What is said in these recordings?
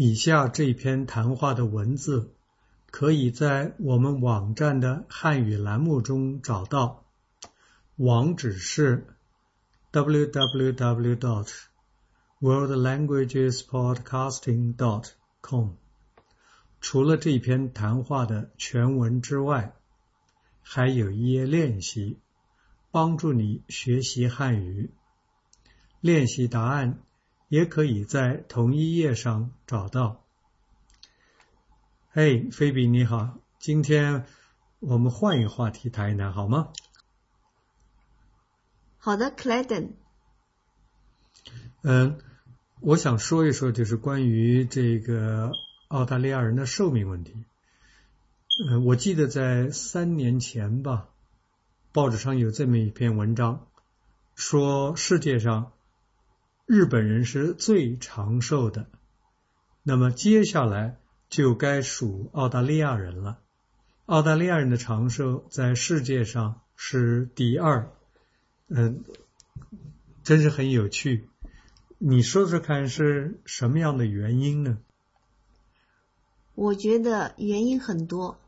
以下这篇谈话的文字可以在我们网站的汉语栏目中找到，网址是 www.worldlanguagespodcasting.com。除了这篇谈话的全文之外，还有一页练习，帮助你学习汉语。练习答案也可以在同一页上找到。嘿，菲比你好，今天我们换一个话题谈一谈好吗？好的，Clayton。嗯，我想说一说，就是关于这个澳大利亚人的寿命问题。嗯，我记得在三年前吧，报纸上有这么一篇文章，说世界上日本人是最长寿的，那么接下来就该数澳大利亚人了。澳大利亚人的长寿在世界上是第二，嗯，真是很有趣。你说说看是什么样的原因呢？我觉得原因很多。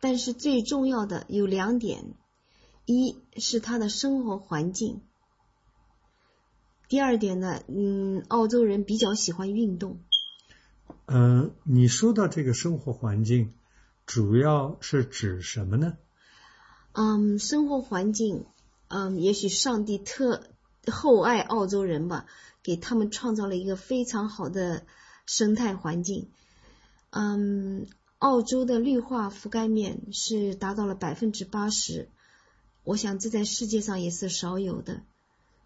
但是最重要的有两点，一是他的生活环境，第二点呢，嗯，澳洲人比较喜欢运动。嗯，你说到这个生活环境，主要是指什么呢？嗯，生活环境，嗯，也许上帝特厚爱澳洲人吧，给他们创造了一个非常好的生态环境。嗯。澳洲的绿化覆盖面是达到了百分之八十，我想这在世界上也是少有的。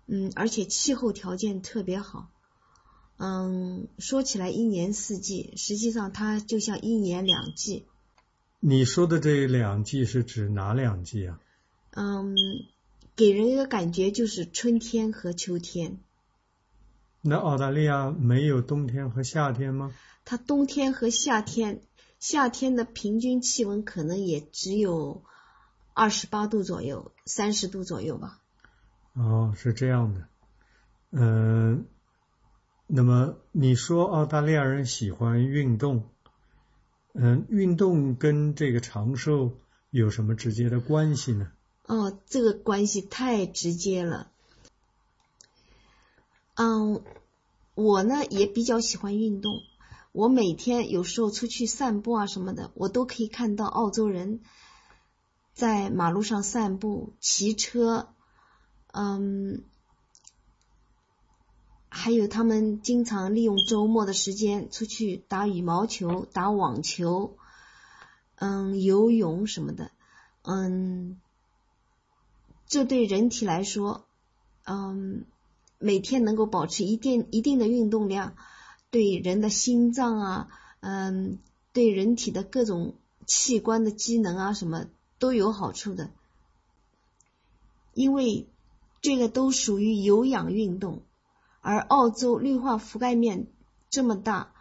嗯，而且气候条件特别好。嗯，说起来一年四季，实际上它就像一年两季。你说的这两季是指哪两季啊？嗯，给人一个感觉就是春天和秋天。那澳大利亚没有冬天和夏天吗？它冬天和夏天。夏天的平均气温可能也只有二十八度左右，三十度左右吧。哦，是这样的。嗯，那么你说澳大利亚人喜欢运动，嗯，运动跟这个长寿有什么直接的关系呢？哦，这个关系太直接了。嗯，我呢也比较喜欢运动。我每天有时候出去散步啊什么的，我都可以看到澳洲人在马路上散步、骑车，嗯，还有他们经常利用周末的时间出去打羽毛球、打网球，嗯，游泳什么的，嗯，这对人体来说，嗯，每天能够保持一定一定的运动量。对人的心脏啊，嗯，对人体的各种器官的机能啊，什么都有好处的，因为这个都属于有氧运动，而澳洲绿化覆盖面这么大，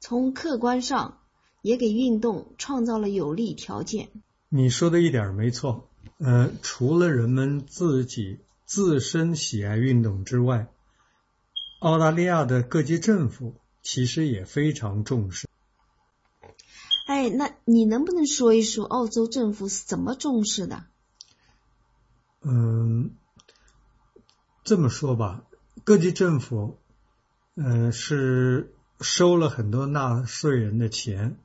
从客观上也给运动创造了有利条件。你说的一点没错，呃，除了人们自己自身喜爱运动之外。澳大利亚的各级政府其实也非常重视。哎，那你能不能说一说澳洲政府是怎么重视的？嗯，这么说吧，各级政府，嗯，是收了很多纳税人的钱，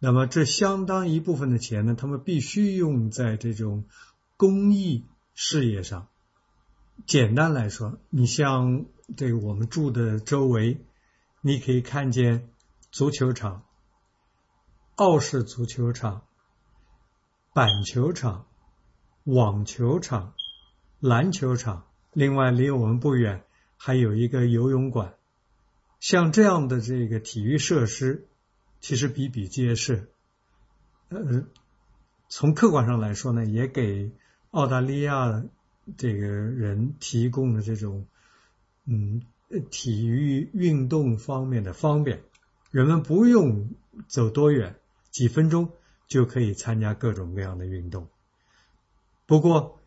那么这相当一部分的钱呢，他们必须用在这种公益事业上。简单来说，你像。这个我们住的周围，你可以看见足球场、澳式足球场、板球场、网球场、篮球场。另外，离我们不远还有一个游泳馆。像这样的这个体育设施，其实比比皆是。呃，从客观上来说呢，也给澳大利亚这个人提供了这种。嗯，体育运动方面的方便，人们不用走多远，几分钟就可以参加各种各样的运动。不过，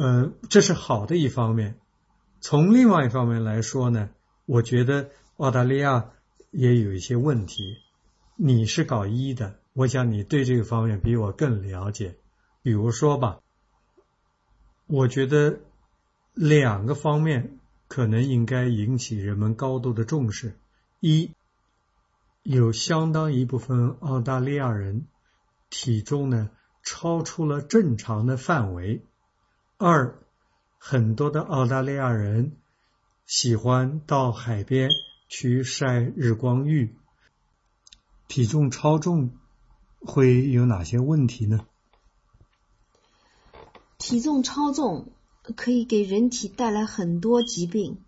呃，这是好的一方面。从另外一方面来说呢，我觉得澳大利亚也有一些问题。你是搞医的，我想你对这个方面比我更了解。比如说吧，我觉得两个方面可能应该引起人们高度的重视：一，有相当一部分澳大利亚人体重呢超出了正常的范围；二，很多的澳大利亚人喜欢到海边去晒日光浴，体重超重会有哪些问题呢？体重超重可以给人体带来很多疾病，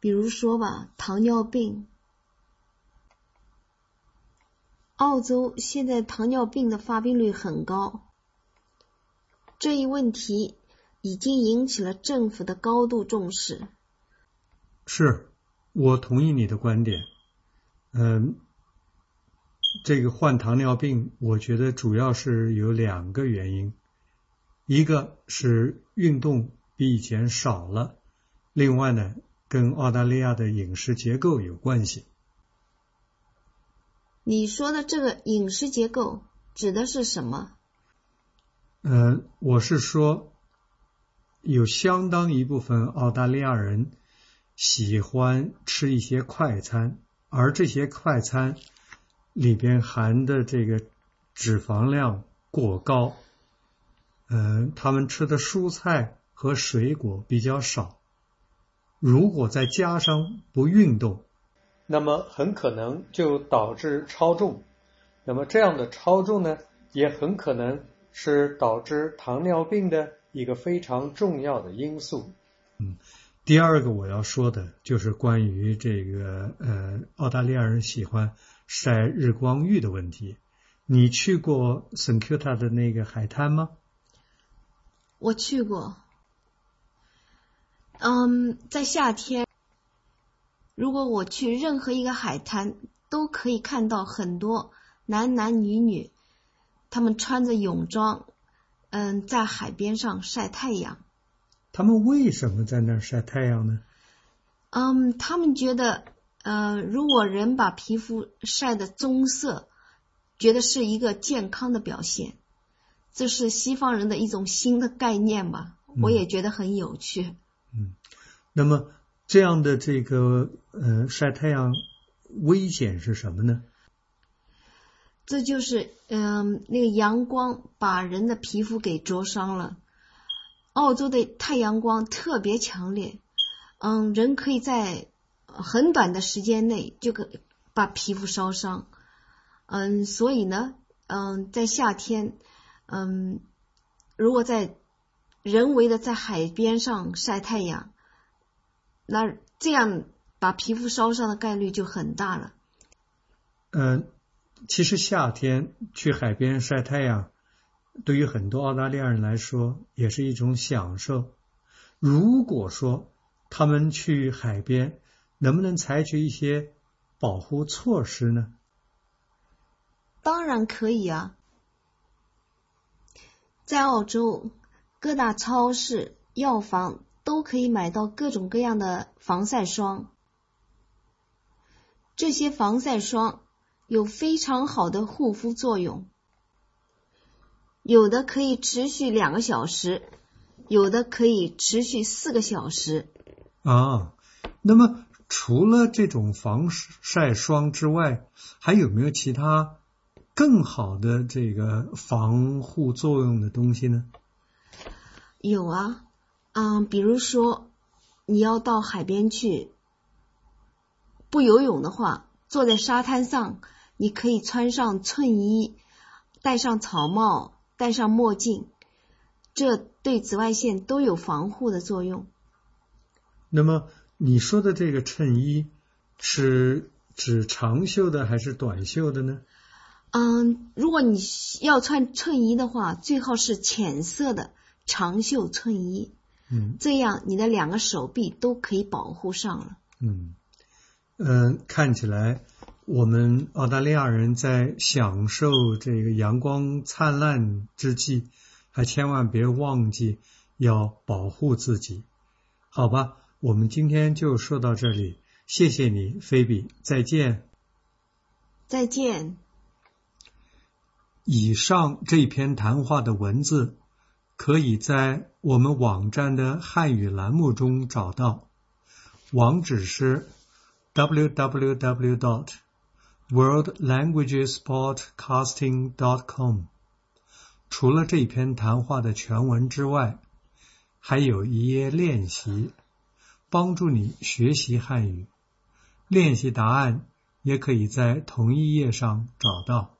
比如说吧，糖尿病。澳洲现在糖尿病的发病率很高，这一问题已经引起了政府的高度重视。是，我同意你的观点。嗯，这个患糖尿病，我觉得主要是有两个原因。一个是运动比以前少了，另外呢，跟澳大利亚的饮食结构有关系。你说的这个饮食结构指的是什么？嗯，我是说，有相当一部分澳大利亚人喜欢吃一些快餐，而这些快餐里边含的这个脂肪量过高。嗯，他们吃的蔬菜和水果比较少，如果再加上不运动，那么很可能就导致超重。那么这样的超重呢，也很可能是导致糖尿病的一个非常重要的因素。嗯，第二个我要说的就是关于这个呃，澳大利亚人喜欢晒日光浴的问题。你去过圣 Q 塔的那个海滩吗？我去过，嗯，在夏天，如果我去任何一个海滩，都可以看到很多男男女女，他们穿着泳装，嗯，在海边上晒太阳。他们为什么在那儿晒太阳呢？嗯，他们觉得，呃，如果人把皮肤晒得棕色，觉得是一个健康的表现。这是西方人的一种新的概念吧？我也觉得很有趣。嗯，那么这样的这个呃晒太阳危险是什么呢？这就是嗯那个阳光把人的皮肤给灼伤了。澳洲的太阳光特别强烈，嗯，人可以在很短的时间内就可把皮肤烧伤。嗯，所以呢，嗯，在夏天。嗯，如果在人为的在海边上晒太阳，那这样把皮肤烧伤的概率就很大了。嗯，其实夏天去海边晒太阳，对于很多澳大利亚人来说也是一种享受。如果说他们去海边，能不能采取一些保护措施呢？当然可以啊。在澳洲，各大超市、药房都可以买到各种各样的防晒霜。这些防晒霜有非常好的护肤作用，有的可以持续两个小时，有的可以持续四个小时。啊，那么除了这种防晒霜之外，还有没有其他？更好的这个防护作用的东西呢？有啊，嗯，比如说你要到海边去，不游泳的话，坐在沙滩上，你可以穿上衬衣，戴上草帽，戴上墨镜，这对紫外线都有防护的作用。那么你说的这个衬衣是指长袖的还是短袖的呢？嗯，如果你要穿衬衣的话，最好是浅色的长袖衬衣。嗯，这样你的两个手臂都可以保护上了。嗯，嗯，看起来我们澳大利亚人在享受这个阳光灿烂之际，还千万别忘记要保护自己，好吧？我们今天就说到这里，谢谢你，菲比，再见。再见。以上这篇谈话的文字可以在我们网站的汉语栏目中找到，网址是 worldlanguagespodcasting.com。除了这篇谈话的全文之外，还有一页练习，帮助你学习汉语。练习答案也可以在同一页上找到。